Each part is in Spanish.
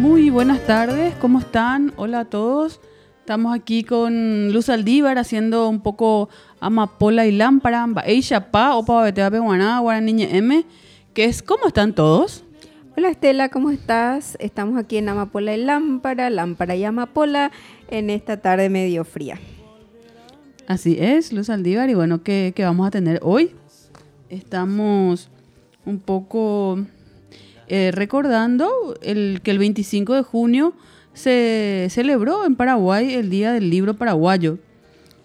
Muy buenas tardes, ¿cómo están? Hola a todos. Estamos aquí con Luz Aldívar haciendo un poco amapola y lámpara, ella pa o pa guaraná, niña M, que es ¿cómo están todos? Hola Estela, ¿cómo estás? Estamos aquí en Amapola y Lámpara, Lámpara y Amapola, en esta tarde medio fría. Así es, Luz Aldívar, y bueno, ¿qué, qué vamos a tener hoy? Estamos un poco eh, recordando el, que el 25 de junio se celebró en Paraguay el Día del Libro Paraguayo.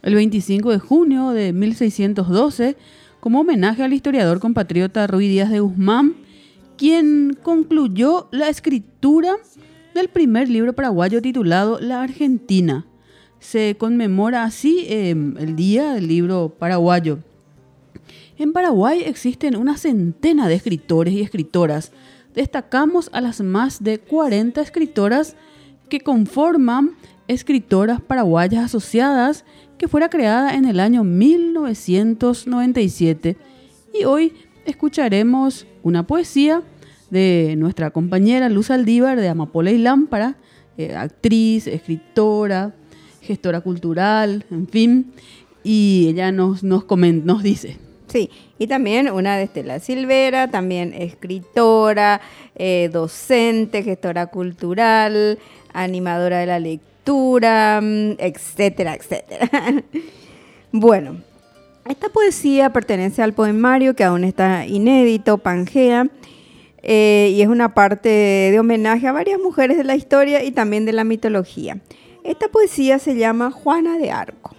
El 25 de junio de 1612, como homenaje al historiador compatriota Ruy Díaz de Guzmán, quien concluyó la escritura del primer libro paraguayo titulado La Argentina. Se conmemora así em, el Día del Libro Paraguayo. En Paraguay existen una centena de escritores y escritoras, destacamos a las más de 40 escritoras que conforman Escritoras Paraguayas Asociadas, que fuera creada en el año 1997. Y hoy escucharemos una poesía de nuestra compañera Luz Aldívar de Amapola y Lámpara, eh, actriz, escritora, gestora cultural, en fin, y ella nos, nos, nos dice. Sí, y también una de Estela Silvera, también escritora, eh, docente, gestora cultural, animadora de la lectura, mm, etcétera, etcétera. bueno, esta poesía pertenece al poemario que aún está inédito, Pangea, eh, y es una parte de homenaje a varias mujeres de la historia y también de la mitología. Esta poesía se llama Juana de Arco.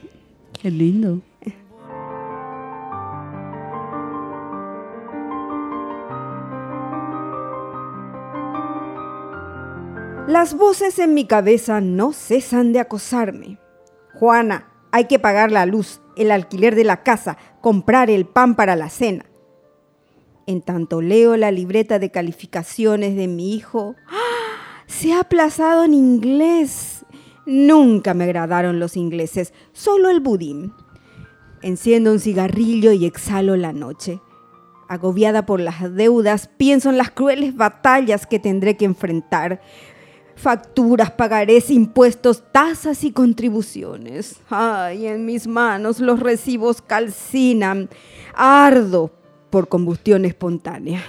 Qué lindo. Las voces en mi cabeza no cesan de acosarme. Juana, hay que pagar la luz, el alquiler de la casa, comprar el pan para la cena. En tanto leo la libreta de calificaciones de mi hijo, ¡ah! se ha aplazado en inglés. Nunca me agradaron los ingleses, solo el budín. Enciendo un cigarrillo y exhalo la noche. Agobiada por las deudas, pienso en las crueles batallas que tendré que enfrentar facturas, pagarés, impuestos, tasas y contribuciones. Ay, en mis manos los recibos calcinan. Ardo por combustión espontánea.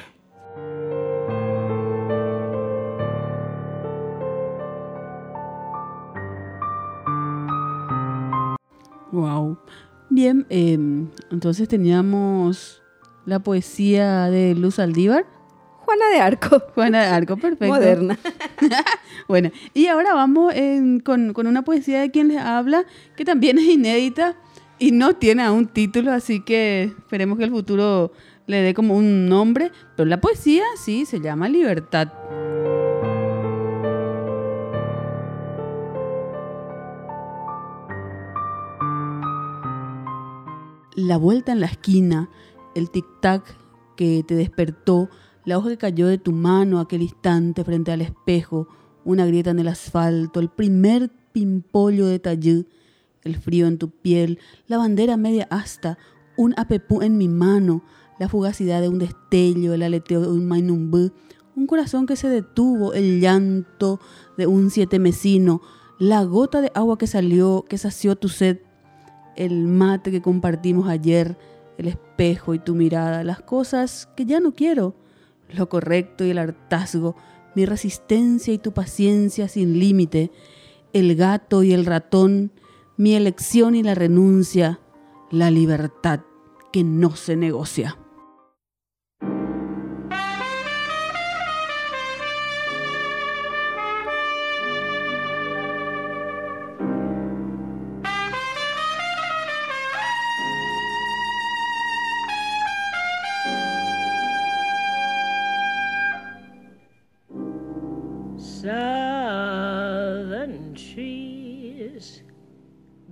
Wow. Bien, em, entonces teníamos la poesía de Luz Aldívar Juana de Arco. Juana de Arco, perfecto. Moderna. bueno, y ahora vamos con, una poesía de quien les habla, que también es inédita y no tiene aún título, así que esperemos que el futuro le dé como un nombre. Pero la poesía sí se llama Libertad. La vuelta en la esquina, el tic-tac que te despertó, la hoja que cayó de tu mano aquel instante frente al espejo, una grieta en el asfalto, el primer pimpollo de tallú, el frío en tu piel, la bandera media asta, un apepú en mi mano, la fugacidad de un destello, el aleteo de un mainumbú, un corazón que se detuvo, el llanto de un siete mesino, la gota de agua que salió, que sació tu sed, el mate que compartimos ayer, el espejo y tu mirada, las cosas que ya no quiero, lo correcto y el hartazgo, mi resistencia y tu paciencia sin límite, el gato y el ratón, mi elección y la renuncia, la libertad que no se negocia.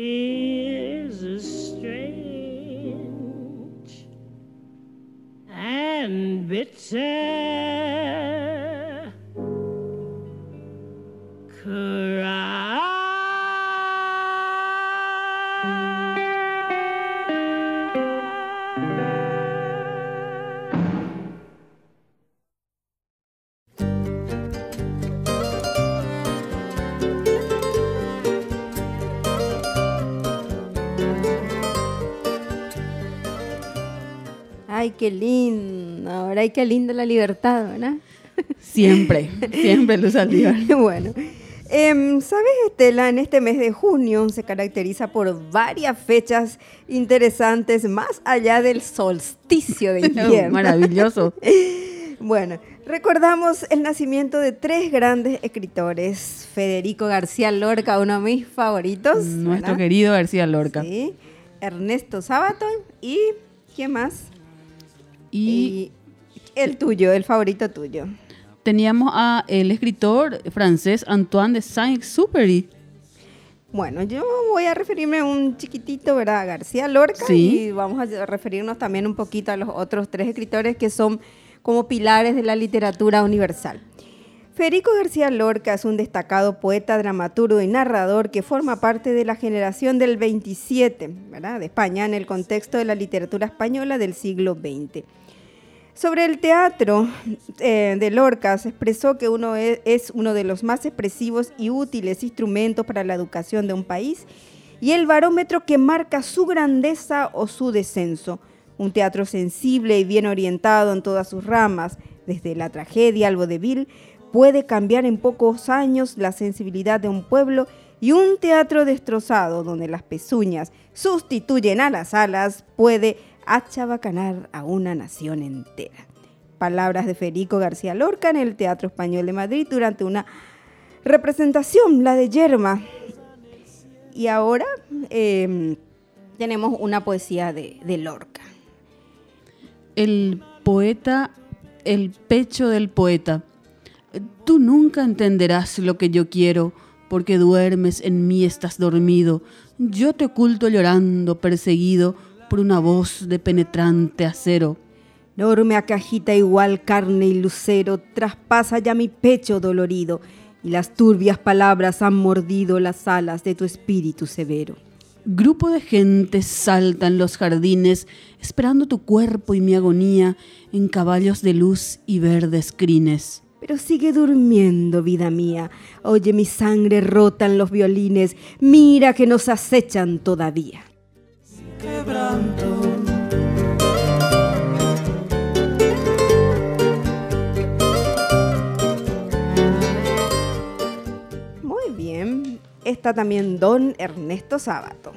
Here's a strange and bitter cry. Ay, qué lindo. Ahora, ay, qué linda la libertad, ¿verdad? Siempre, siempre Luz Aldívar. bueno. Em, ¿Sabes, Estela? En este mes de junio se caracteriza por varias fechas interesantes más allá del solsticio de invierno. Maravilloso. Bueno, recordamos el nacimiento de tres grandes escritores. Federico García Lorca, uno de mis favoritos. Nuestro ¿verdad? querido García Lorca. Sí. Ernesto Sabaton y ¿quién más? Y Y el tuyo, el favorito tuyo. teníamos a el escritor francés Antoine de Saint-Exupéry. Bueno, yo voy a referirme un chiquitito, ¿verdad? A García Lorca Sí. y vamos a referirnos también un poquito a los otros tres escritores que son como pilares de la literatura universal. Federico García Lorca es un destacado poeta, dramaturgo y narrador que forma parte de la generación del 27, ¿verdad? De España en el contexto de la literatura española del siglo XX. Sobre el teatro eh, de Lorca se expresó que uno es, es uno de los más expresivos y útiles instrumentos para la educación de un país y el barómetro que marca su grandeza o su descenso. Un teatro sensible y bien orientado en todas sus ramas, desde la tragedia al vodevil, puede cambiar en pocos años la sensibilidad de un pueblo y un teatro destrozado donde las pezuñas sustituyen a las alas puede achabacanar a una nación entera. Palabras de Federico García Lorca en el Teatro Español de Madrid durante una representación, la de Yerma. Y ahora eh, tenemos una poesía de Lorca. El poeta, el pecho del poeta. Tú nunca entenderás lo que yo quiero, porque duermes en mí estás dormido. Yo te oculto llorando, perseguido por una voz de penetrante acero. Enorme acajita igual carne y lucero traspasa ya mi pecho dolorido y las turbias palabras han mordido las alas de tu espíritu severo. Grupo de gente salta en los jardines, esperando tu cuerpo y mi agonía en caballos de luz y verdes crines. Pero sigue durmiendo, vida mía. Oye mi sangre rota en los violines. Mira que nos acechan todavía. Muy bien. Está también don Ernesto Sábato.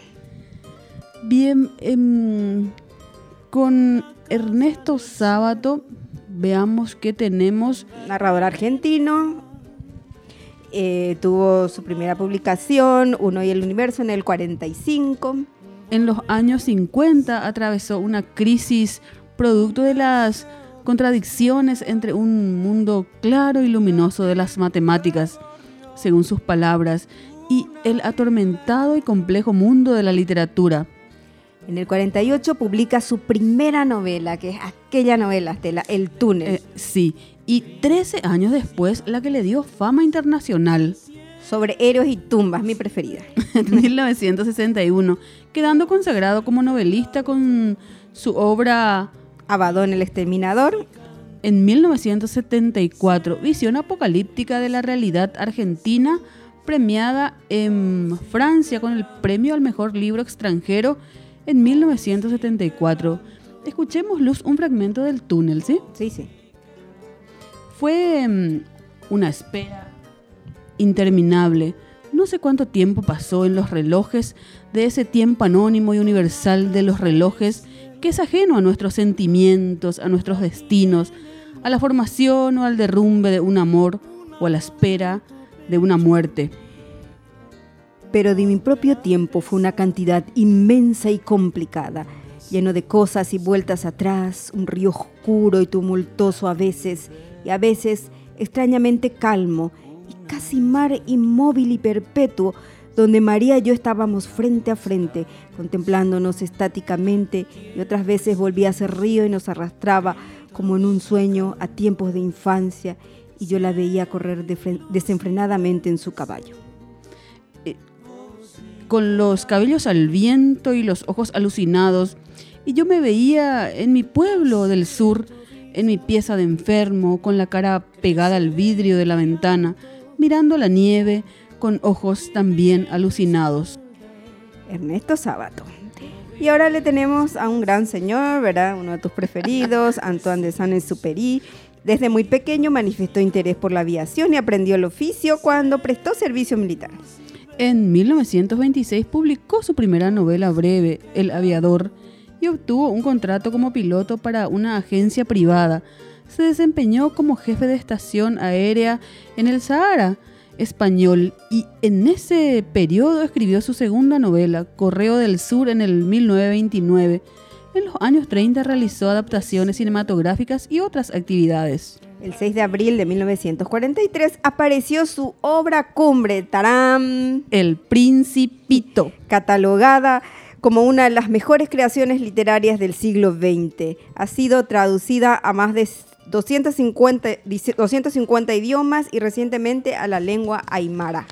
Bien, em, con Ernesto Sábato, veamos que tenemos Narrador argentino. eh, tuvo su primera publicación, Uno y el Universo, en el 45. en los años 50 atravesó una crisis producto de las contradicciones entre un mundo claro y luminoso de las matemáticas, según sus palabras, y el atormentado y complejo mundo de la literatura. En el 48 publica su primera novela, que es aquella novela, Estela, El túnel, Eh, sí, y 13 años después la que le dio fama internacional, sobre héroes y tumbas, mi preferida. en 1961, quedando consagrado como novelista con su obra Abadón el Exterminador, En 1974, visión apocalíptica de la realidad argentina, premiada en Francia con el premio al mejor libro extranjero en 1974. Escuchemos, Luz, un fragmento del túnel, ¿sí? sí, sí. Fue mm, una espera interminable. No sé cuánto tiempo pasó en los relojes de ese tiempo anónimo y universal de los relojes que es ajeno a nuestros sentimientos, a nuestros destinos, a la formación o al derrumbe de un amor o a la espera de una muerte. Pero de mi propio tiempo fue una cantidad inmensa y complicada, lleno de cosas y vueltas atrás, un río oscuro y tumultuoso a veces, y a veces extrañamente calmo, y casi mar inmóvil y perpetuo, donde María y yo estábamos frente a frente, contemplándonos estáticamente, y otras veces volvía a ser río y nos arrastraba como en un sueño a tiempos de infancia, y yo la veía correr desenfrenadamente en su caballo. Con los cabellos al viento y los ojos alucinados, y yo me veía en mi pueblo del sur, en mi pieza de enfermo, con la cara pegada al vidrio de la ventana, mirando la nieve, con ojos también alucinados. Ernesto Sábato. Y ahora le tenemos a un gran señor, ¿verdad? Uno de tus preferidos, Antoine de Saint-Exupéry. Desde muy pequeño manifestó interés por la aviación y aprendió el oficio cuando prestó servicio militar. En 1926 publicó su primera novela breve, El aviador, y obtuvo un contrato como piloto para una agencia privada. Se desempeñó como jefe de estación aérea en el Sahara español y en ese periodo escribió su segunda novela, Correo del Sur, en el 1929. En los años 30 realizó adaptaciones cinematográficas y otras actividades. El 6 de abril de 1943 apareció su obra cumbre, Taram, El Principito. catalogada como una de las mejores creaciones literarias del siglo XX. Ha sido traducida a más de 250, dice- 250 idiomas y recientemente a la lengua aymara.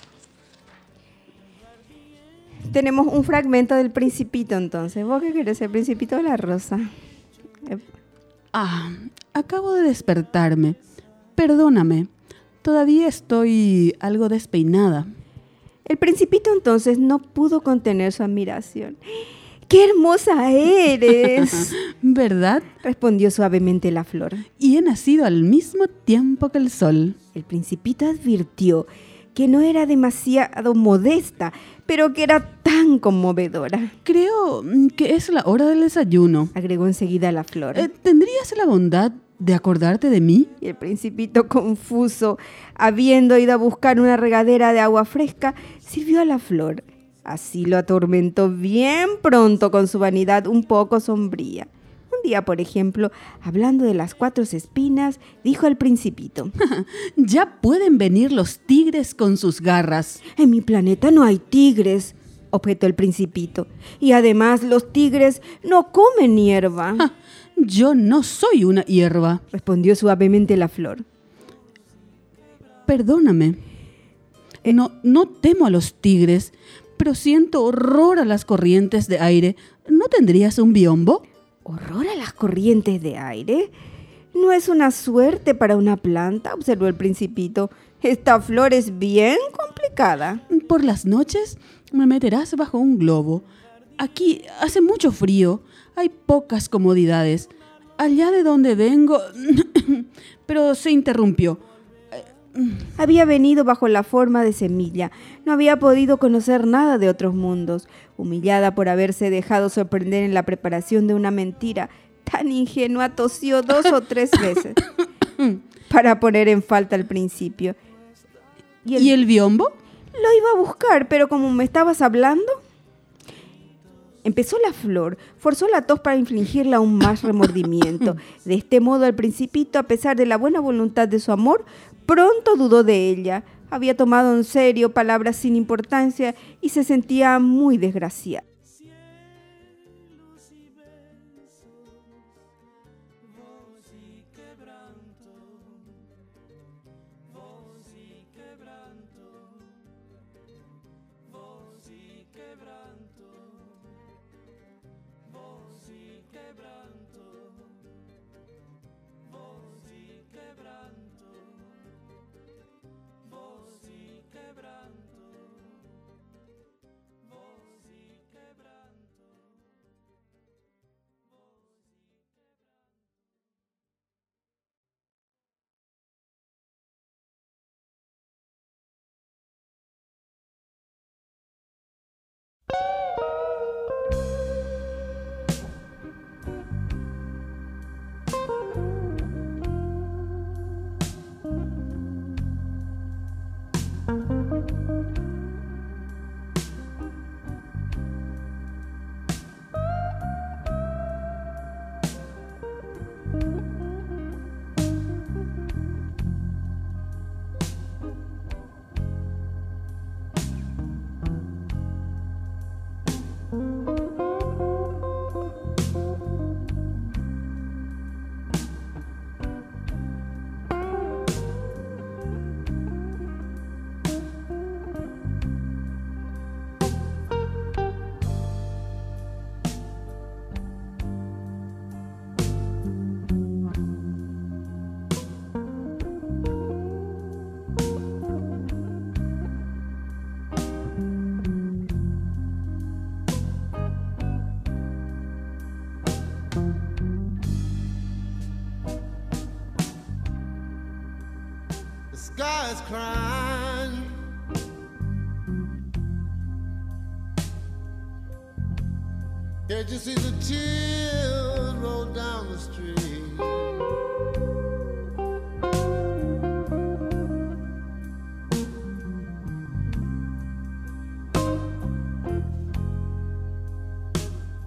Tenemos un fragmento del Principito entonces. ¿Vos qué querés, el Principito de la Rosa? Ah, acabo de despertarme. Perdóname. Todavía estoy algo despeinada. El Principito entonces no pudo contener su admiración. ¡Qué hermosa eres! ¿Verdad? respondió suavemente la flor. Y he nacido al mismo tiempo que el sol. El principito advirtió que no era demasiado modesta, pero que era tan conmovedora. Creo mm, que es la hora del desayuno. Agregó enseguida la flor. Eh, ¿Tendrías la bondad de acordarte de mí? Y el principito, confuso, habiendo ido a buscar una regadera de agua fresca, sirvió a la flor. Así lo atormentó bien pronto con su vanidad un poco sombría. Por ejemplo, hablando de las cuatro espinas, dijo al principito, Ya pueden venir los tigres con sus garras. En mi planeta no hay tigres, objetó el principito. Y además los tigres no comen hierba, yo no soy una hierba. respondió suavemente la flor. Perdóname. No, no temo a los tigres, pero siento horror a las corrientes de aire. ¿No tendrías un biombo? ¿Horror a las corrientes de aire? No es una suerte para una planta, observó el principito. Esta flor es bien complicada. Por las noches me meterás bajo un globo. Aquí hace mucho frío, hay pocas comodidades. Allá de donde vengo... Pero se interrumpió. Había venido bajo la forma de semilla, no había podido conocer nada de otros mundos, humillada por haberse dejado sorprender en la preparación de una mentira, tan ingenua tosió dos o tres veces para poner en falta al principio. ¿Y el, biombo? Lo iba a buscar, pero como me estabas hablando... Empezó la flor, forzó la tos para infligirle aún más remordimiento. De este modo, al principito, a pesar de la buena voluntad de su amor, pronto dudó de ella. Había tomado en serio palabras sin importancia y se sentía muy desgraciada. See the tears roll down the street?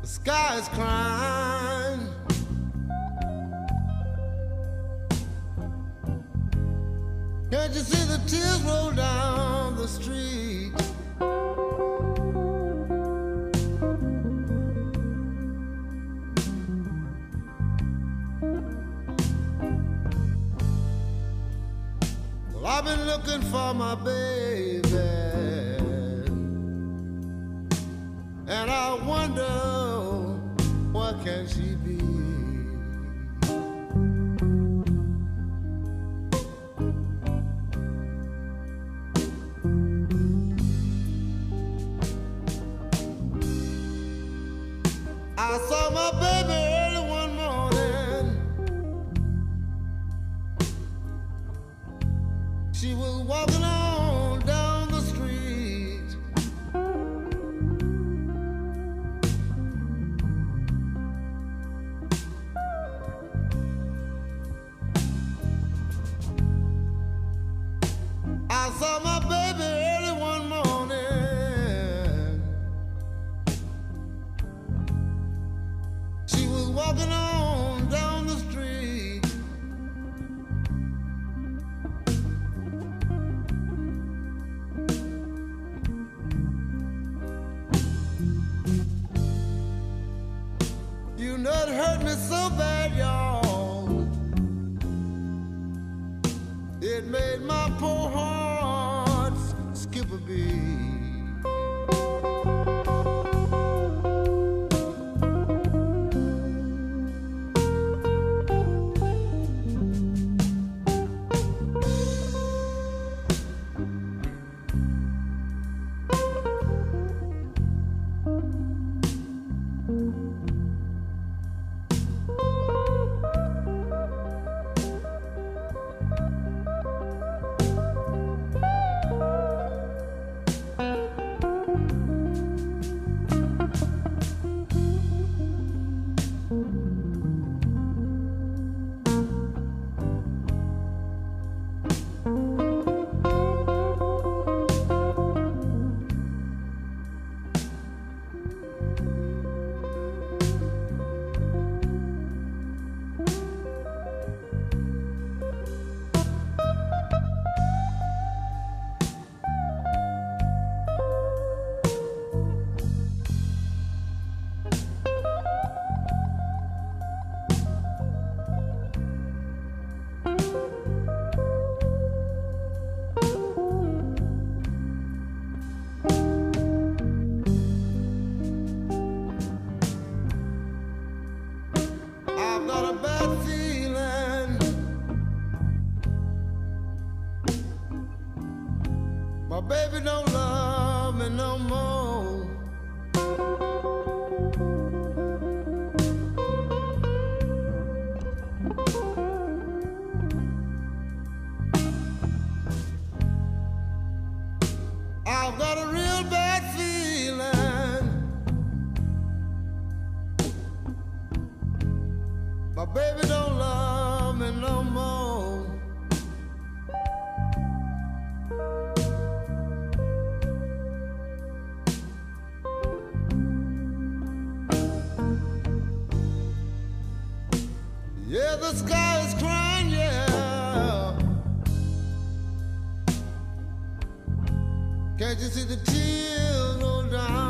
The sky is crying. Can't you see the tears roll down the street? Been looking for my baby, and I wonder where can she be? Can't you see the tears roll down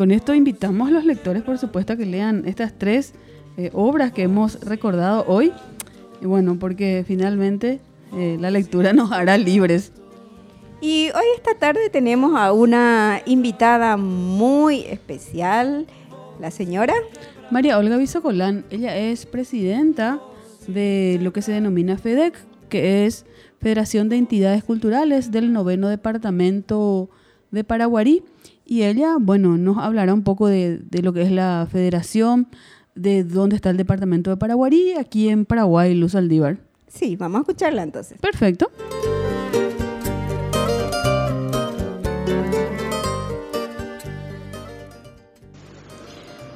Con esto invitamos a los lectores, por supuesto, a que lean estas tres eh, obras que hemos recordado hoy. Y bueno, porque finalmente eh, la lectura nos hará libres. Y hoy esta tarde tenemos a una invitada muy especial. La señora María Olga Bisocolán, ella es presidenta de lo que se denomina FEDEC, que es Federación de Entidades Culturales del Noveno Departamento de Paraguarí. Y ella, bueno, nos hablará un poco de, de lo que es la federación, de dónde está el departamento de Paraguarí, aquí en Paraguay, Luz Aldívar. Sí, vamos a escucharla entonces. Perfecto.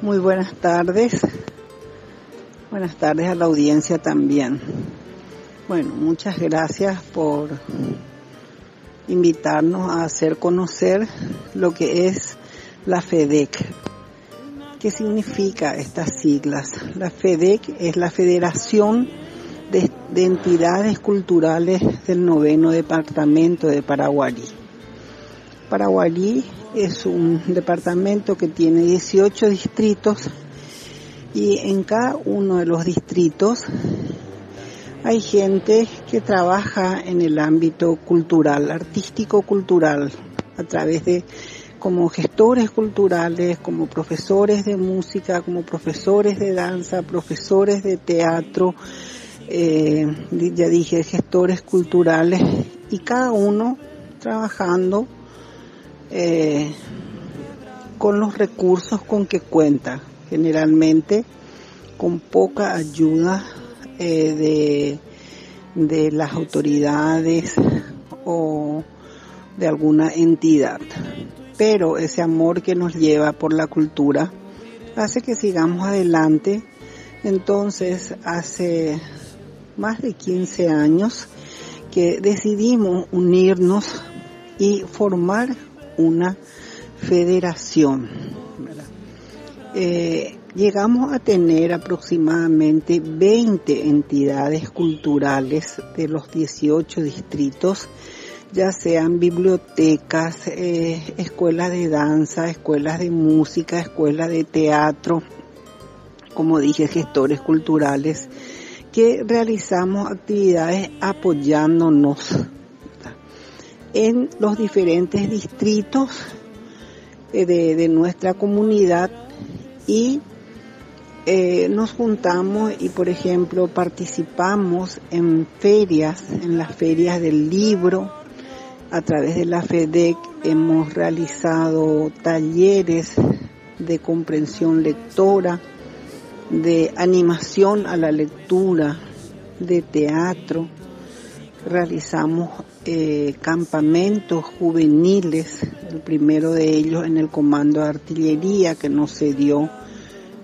Muy buenas tardes. Buenas tardes a la audiencia también. Bueno, muchas gracias por invitarnos a hacer conocer lo que es la FEDEC. ¿Qué significa estas siglas? La FEDEC es la Federación de, de Entidades Culturales del Noveno Departamento de Paraguarí. Paraguarí es un departamento que tiene 18 distritos y en cada uno de los distritos hay gente que trabaja en el ámbito cultural, artístico cultural, a través de como gestores culturales, como profesores de música, como profesores de danza, profesores de teatro, eh, ya dije, gestores culturales, y cada uno trabajando eh, con los recursos con que cuenta, generalmente con poca ayuda eh, de, de las autoridades o de alguna entidad. Pero ese amor que nos lleva por la cultura hace que sigamos adelante. Entonces, hace más de 15 años que decidimos unirnos y formar una federación. Llegamos a tener aproximadamente 20 entidades culturales de los 18 distritos, ya sean bibliotecas, eh, escuelas de danza, escuelas de música, escuelas de teatro, como dije, gestores culturales, que realizamos actividades apoyándonos en los diferentes distritos eh, de, de nuestra comunidad y eh, nos juntamos y por ejemplo participamos en ferias, en las ferias del libro, a través de la FEDEC hemos realizado talleres de comprensión lectora, de animación a la lectura, de teatro, realizamos eh, campamentos juveniles, el primero de ellos en el Comando de Artillería que nos cedió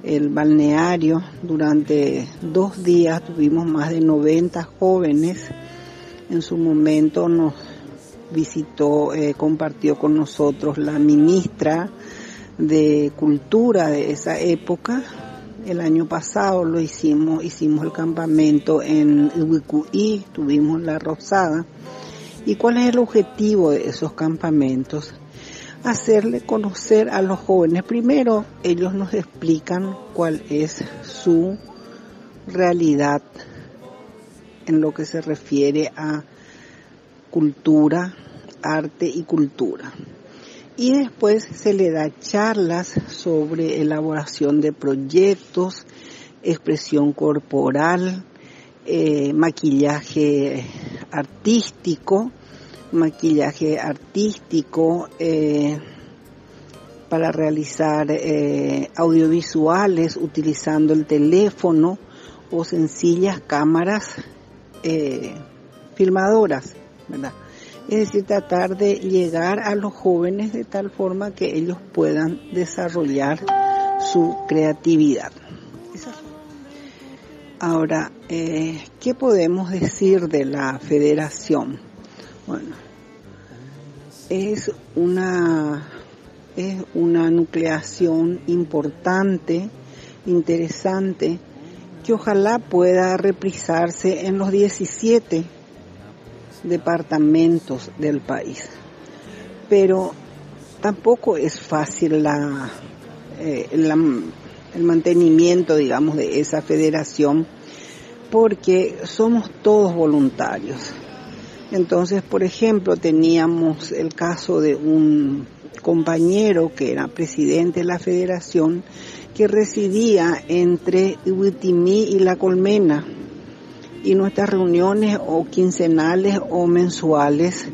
el balneario. Durante dos días tuvimos más de 90 jóvenes. En su momento nos visitó, eh, compartió con nosotros la ministra de Cultura de esa época, el año pasado lo hicimos, hicimos el campamento en Ubicuí, tuvimos la Rosada. ¿Y cuál es el objetivo de esos campamentos? Hacerle conocer a los jóvenes. Primero, ellos nos explican cuál es su realidad en lo que se refiere a cultura, arte y cultura y después se le da charlas sobre elaboración de proyectos, expresión corporal, eh, maquillaje artístico, maquillaje artístico eh, para realizar eh, audiovisuales utilizando el teléfono o sencillas cámaras filmadoras, ¿verdad? es decir, tratar de llegar a los jóvenes de tal forma que ellos puedan desarrollar su creatividad. Ahora, eh, ¿qué podemos decir de la federación? Bueno, es una, es una nucleación importante, interesante, que ojalá pueda reprisarse en los 17 departamentos del país. Pero tampoco es fácil la, eh, el mantenimiento, digamos, de esa federación porque somos todos voluntarios. Entonces, por ejemplo, teníamos el caso de un, compañero que era presidente de la federación que residía entre Huitimí y La Colmena. Y nuestras reuniones o quincenales o mensuales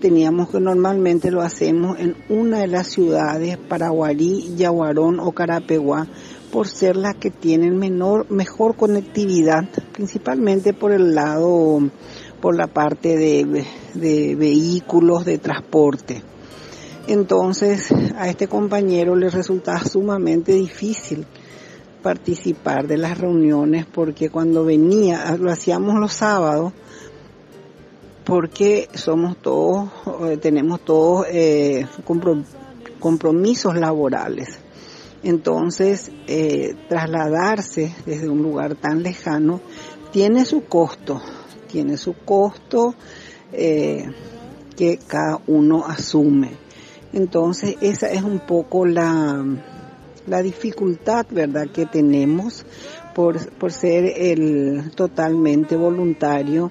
teníamos que normalmente lo hacemos en una de las ciudades Paraguarí, Yaguarón o Carapeguá por ser las que tienen menor mejor conectividad principalmente por el lado por la parte de, de vehículos de transporte entonces a este compañero le resultaba sumamente difícil participar de las reuniones porque cuando venía, lo hacíamos los sábados, porque somos todos, eh, tenemos todos eh, compromisos laborales. Entonces, eh, trasladarse desde un lugar tan lejano tiene su costo, tiene su costo que cada uno asume. Entonces, esa es un poco la, la dificultad, ¿verdad?, que tenemos por, por ser el totalmente voluntario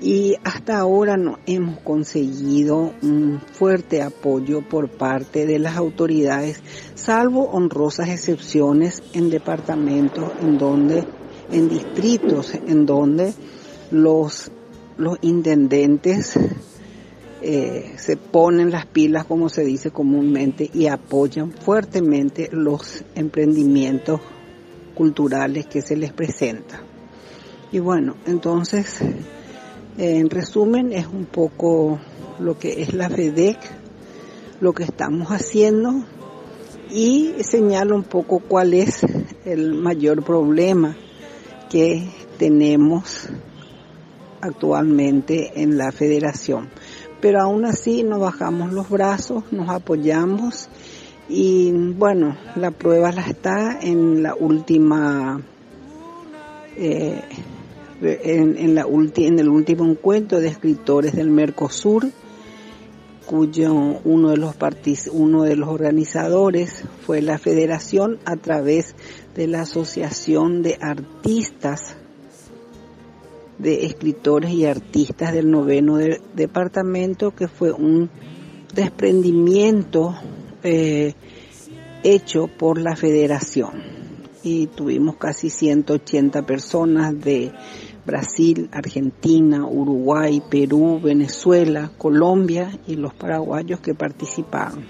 y hasta ahora no hemos conseguido un fuerte apoyo por parte de las autoridades, salvo honrosas excepciones en departamentos en donde, en distritos en donde los, los intendentes eh, se ponen las pilas, como se dice comúnmente, y apoyan fuertemente los emprendimientos culturales que se les presentan. Y bueno, entonces, en resumen, es un poco lo que es la FEDEC, lo que estamos haciendo y señalo un poco cuál es el mayor problema que tenemos actualmente en la federación. Pero aún así no bajamos los brazos, nos apoyamos y bueno, la prueba la está en la última, eh, en, la en el último encuentro de escritores del Mercosur, cuyo uno de los uno de los organizadores fue la Federación a través de la Asociación de Artistas de escritores y artistas del noveno departamento, que fue un desprendimiento eh, hecho por la federación. Y tuvimos casi 180 personas de Brasil, Argentina, Uruguay, Perú, Venezuela, Colombia y los paraguayos que participaron.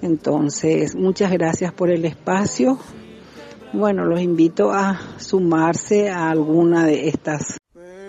Entonces, muchas gracias por el espacio. Bueno, los invito a sumarse a alguna de estas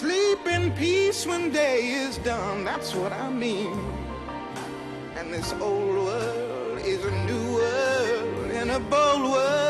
Sleep in peace when day is done, that's what I mean. And this old world is a new world and a bold world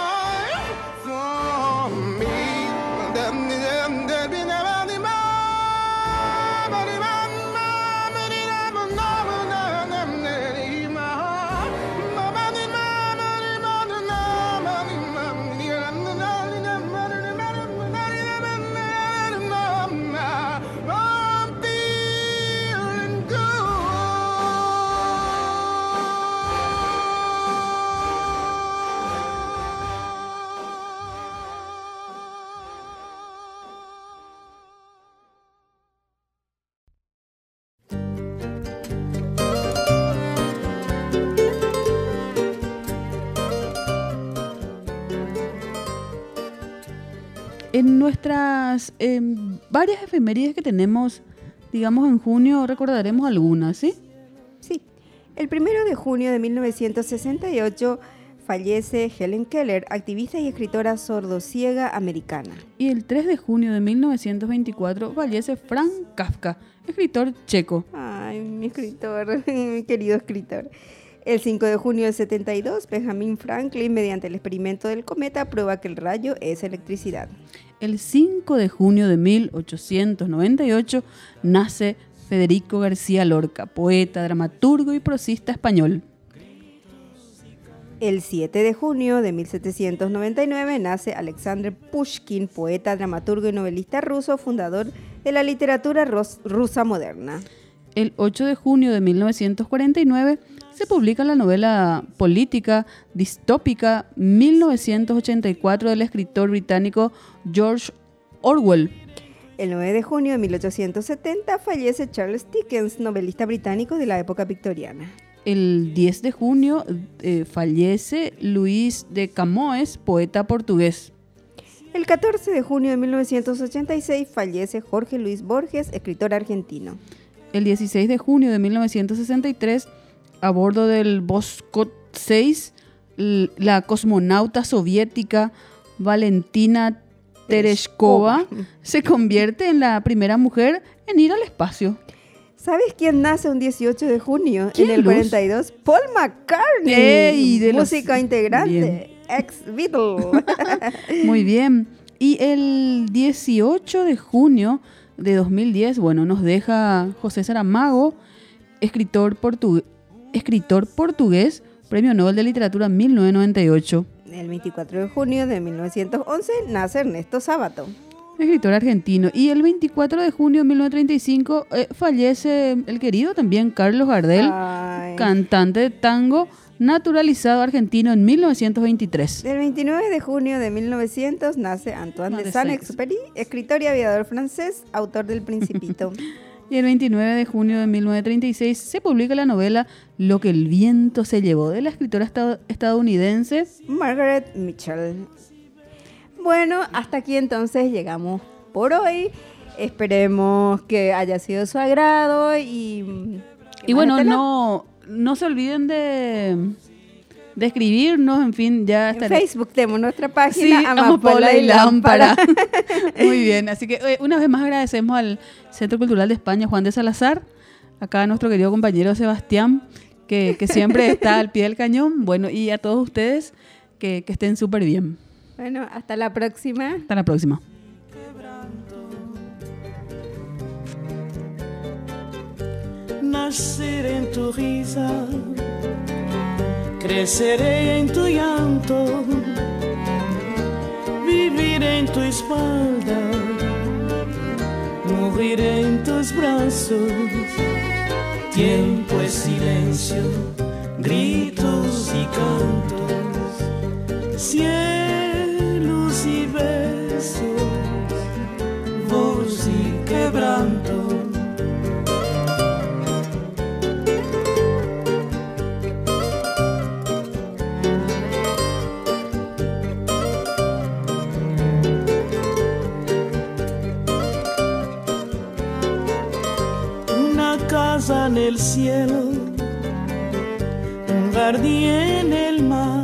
nuestras em, varias efemérides que tenemos, digamos en junio, recordaremos algunas, ¿sí? Sí. El primero de junio de 1968 fallece Helen Keller, activista y escritora sordociega americana. Y el 3 de junio de 1924 fallece Frank Kafka, escritor checo. Ay, mi escritor, mi querido escritor. El 5 de junio del 72, Benjamin Franklin, mediante el experimento del cometa, prueba que el rayo es electricidad. El 5 de junio de 1898 nace Federico García Lorca, poeta, dramaturgo y prosista español. El 7 de junio de 1799 nace Alexander Pushkin, poeta, dramaturgo y novelista ruso, fundador de la literatura rusa moderna. El 8 de junio de 1949 se publica la novela política distópica 1984 del escritor británico George Orwell. El 9 de junio de 1870 fallece Charles Dickens, novelista británico de la época victoriana. El 10 de junio eh, fallece Luis de Camões, poeta portugués. El 14 de junio de 1986 fallece Jorge Luis Borges, escritor argentino. El 16 de junio de 1963, a bordo del Voskhod 6, l- la cosmonauta soviética Valentina Tereshkova se convierte en la primera mujer en ir al espacio. ¿Sabes quién nace un 18 de junio ¿Quién, en el Luz? 42? Paul McCartney, Ey, de los- músico integrante, Bien. ex Beatle. Muy bien. Y el 18 de junio de 2010, bueno, nos deja José Saramago, escritor, portu- escritor portugués, Premio Nobel de Literatura 1998. el 24 de junio de 1911 nace Ernesto Sábato. Escritor argentino. Y el 24 de junio de 1935 eh, fallece el querido también Carlos Gardel, Ay. cantante de tango naturalizado argentino en 1923. El 29 de junio de 1900 nace Antoine de de Saint-Exupéry, escritor y aviador francés, autor del Principito. Y el 29 de junio de 1936 se publica la novela Lo que el viento se llevó de la escritora estad- estadounidense Margaret Mitchell. Bueno, hasta aquí entonces llegamos por hoy. Esperemos que haya sido su agrado y... ¿qué Y bueno, no, no se olviden de, de escribirnos, en fin, ya En estaré. Facebook tenemos nuestra página Sí, Amapola y Lámpara. Muy bien, así que eh, una vez más agradecemos al Centro Cultural de España, Juan de Salazar, acá a nuestro querido compañero Sebastián, que, que siempre está al pie del cañón, bueno, y a todos ustedes que, que estén súper bien. Bueno, hasta la próxima. Hasta la próxima. Naceré en tu risa, creceré en tu llanto, viviré en tu espalda, moriré en tus brazos. Tiempo es silencio, gritos y cantos, cielos en el cielo, un jardín en el mar,